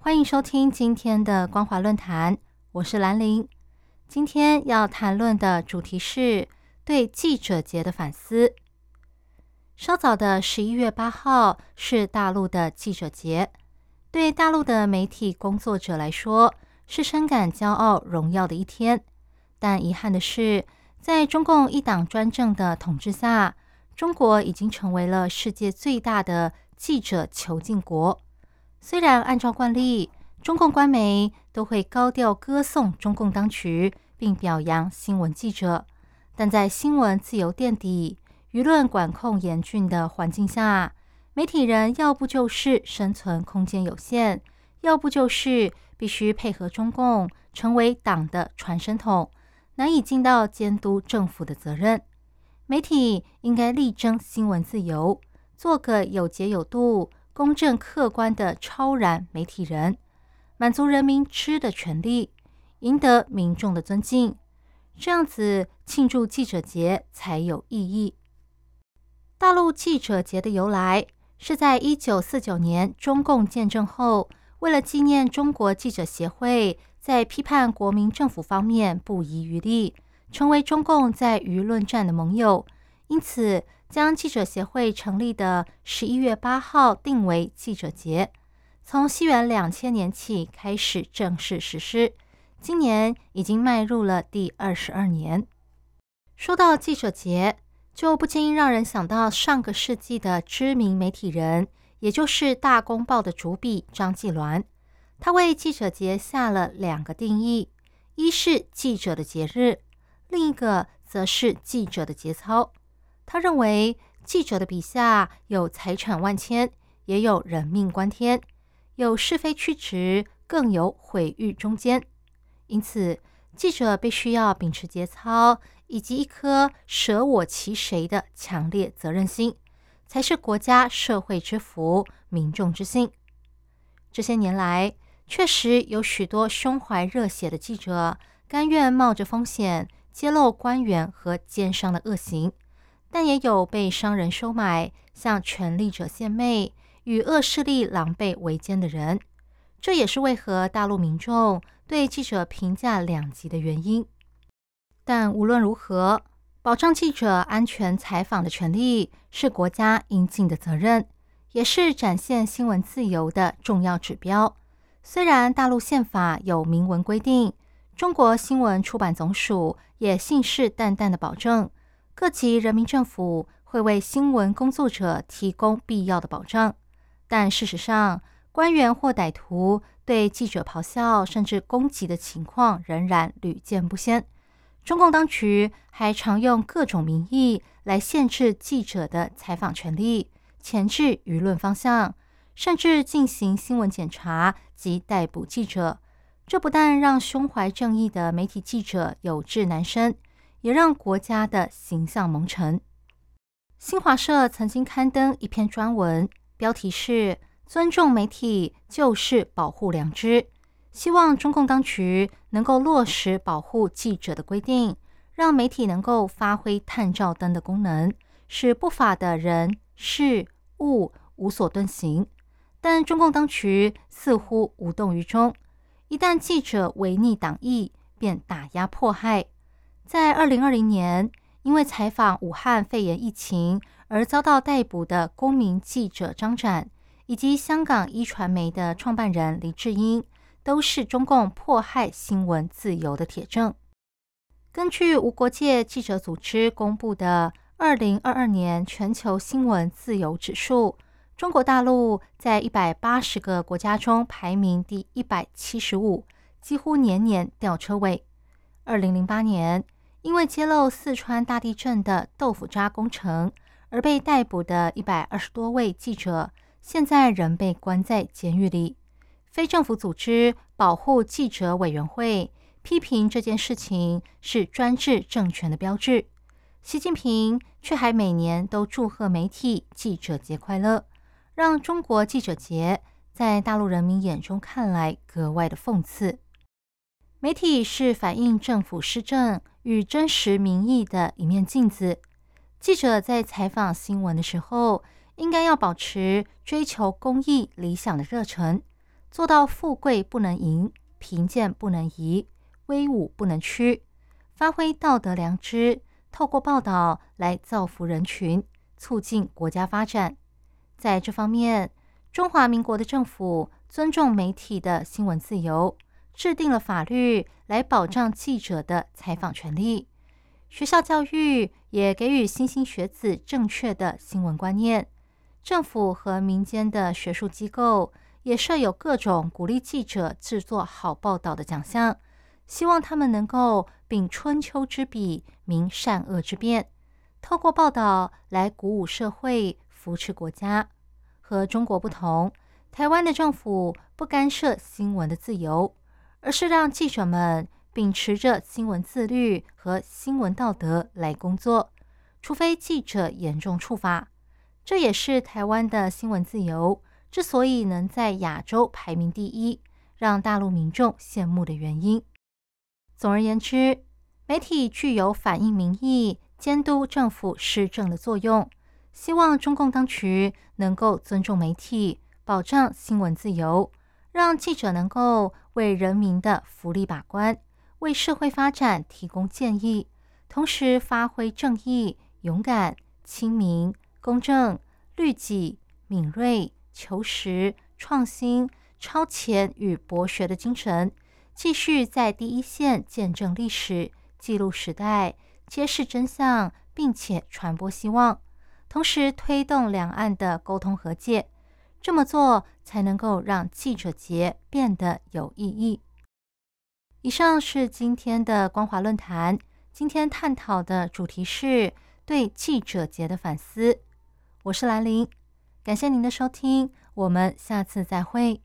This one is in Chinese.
欢迎收听今天的光华论坛，我是兰玲。今天要谈论的主题是对记者节的反思。稍早的十一月八号是大陆的记者节，对大陆的媒体工作者来说是深感骄傲、荣耀的一天。但遗憾的是，在中共一党专政的统治下，中国已经成为了世界最大的。记者囚禁国，虽然按照惯例，中共官媒都会高调歌颂中共当局，并表扬新闻记者，但在新闻自由垫底、舆论管控严峻的环境下，媒体人要不就是生存空间有限，要不就是必须配合中共，成为党的传声筒，难以尽到监督政府的责任。媒体应该力争新闻自由。做个有节有度、公正客观的超然媒体人，满足人民知的权利，赢得民众的尊敬，这样子庆祝记者节才有意义。大陆记者节的由来是在一九四九年中共建政后，为了纪念中国记者协会在批判国民政府方面不遗余力，成为中共在舆论战的盟友，因此。将记者协会成立的十一月八号定为记者节，从西元两千年起开始正式实施，今年已经迈入了第二十二年。说到记者节，就不禁让人想到上个世纪的知名媒体人，也就是《大公报》的主笔张纪鸾。他为记者节下了两个定义：一是记者的节日，另一个则是记者的节操。他认为，记者的笔下有财产万千，也有人命关天，有是非曲直，更有毁誉中间。因此，记者必须要秉持节操，以及一颗舍我其谁的强烈责任心，才是国家社会之福、民众之幸。这些年来，确实有许多胸怀热血的记者，甘愿冒着风险揭露官员和奸商的恶行。但也有被商人收买，向权力者献媚，与恶势力狼狈为奸的人。这也是为何大陆民众对记者评价两极的原因。但无论如何，保障记者安全采访的权利是国家应尽的责任，也是展现新闻自由的重要指标。虽然大陆宪法有明文规定，中国新闻出版总署也信誓旦旦的保证。各级人民政府会为新闻工作者提供必要的保障，但事实上，官员或歹徒对记者咆哮甚至攻击的情况仍然屡见不鲜。中共当局还常用各种名义来限制记者的采访权利，钳制舆论方向，甚至进行新闻检查及逮捕记者。这不但让胸怀正义的媒体记者有志难伸。也让国家的形象蒙尘。新华社曾经刊登一篇专文，标题是“尊重媒体就是保护良知”，希望中共当局能够落实保护记者的规定，让媒体能够发挥探照灯的功能，使不法的人事物无所遁形。但中共当局似乎无动于衷，一旦记者违逆党意，便打压迫害。在二零二零年，因为采访武汉肺炎疫情而遭到逮捕的公民记者张展，以及香港一传媒的创办人黎智英，都是中共迫害新闻自由的铁证。根据无国界记者组织公布的二零二二年全球新闻自由指数，中国大陆在一百八十个国家中排名第一百七十五，几乎年年吊车尾。二零零八年。因为揭露四川大地震的豆腐渣工程而被逮捕的一百二十多位记者，现在仍被关在监狱里。非政府组织保护记者委员会批评这件事情是专制政权的标志。习近平却还每年都祝贺媒体记者节快乐，让中国记者节在大陆人民眼中看来格外的讽刺。媒体是反映政府施政与真实民意的一面镜子。记者在采访新闻的时候，应该要保持追求公益理想的热忱，做到富贵不能淫，贫贱不能移，威武不能屈，发挥道德良知，透过报道来造福人群，促进国家发展。在这方面，中华民国的政府尊重媒体的新闻自由。制定了法律来保障记者的采访权利，学校教育也给予新兴学子正确的新闻观念。政府和民间的学术机构也设有各种鼓励记者制作好报道的奖项，希望他们能够秉春秋之笔，明善恶之辨，透过报道来鼓舞社会，扶持国家。和中国不同，台湾的政府不干涉新闻的自由。而是让记者们秉持着新闻自律和新闻道德来工作，除非记者严重处罚。这也是台湾的新闻自由之所以能在亚洲排名第一，让大陆民众羡慕的原因。总而言之，媒体具有反映民意、监督政府施政的作用。希望中共当局能够尊重媒体，保障新闻自由。让记者能够为人民的福利把关，为社会发展提供建议，同时发挥正义、勇敢、亲民、公正、律己、敏锐、求实、创新、超前与博学的精神，继续在第一线见证历史、记录时代、揭示真相，并且传播希望，同时推动两岸的沟通和解。这么做才能够让记者节变得有意义。以上是今天的光华论坛，今天探讨的主题是对记者节的反思。我是兰玲，感谢您的收听，我们下次再会。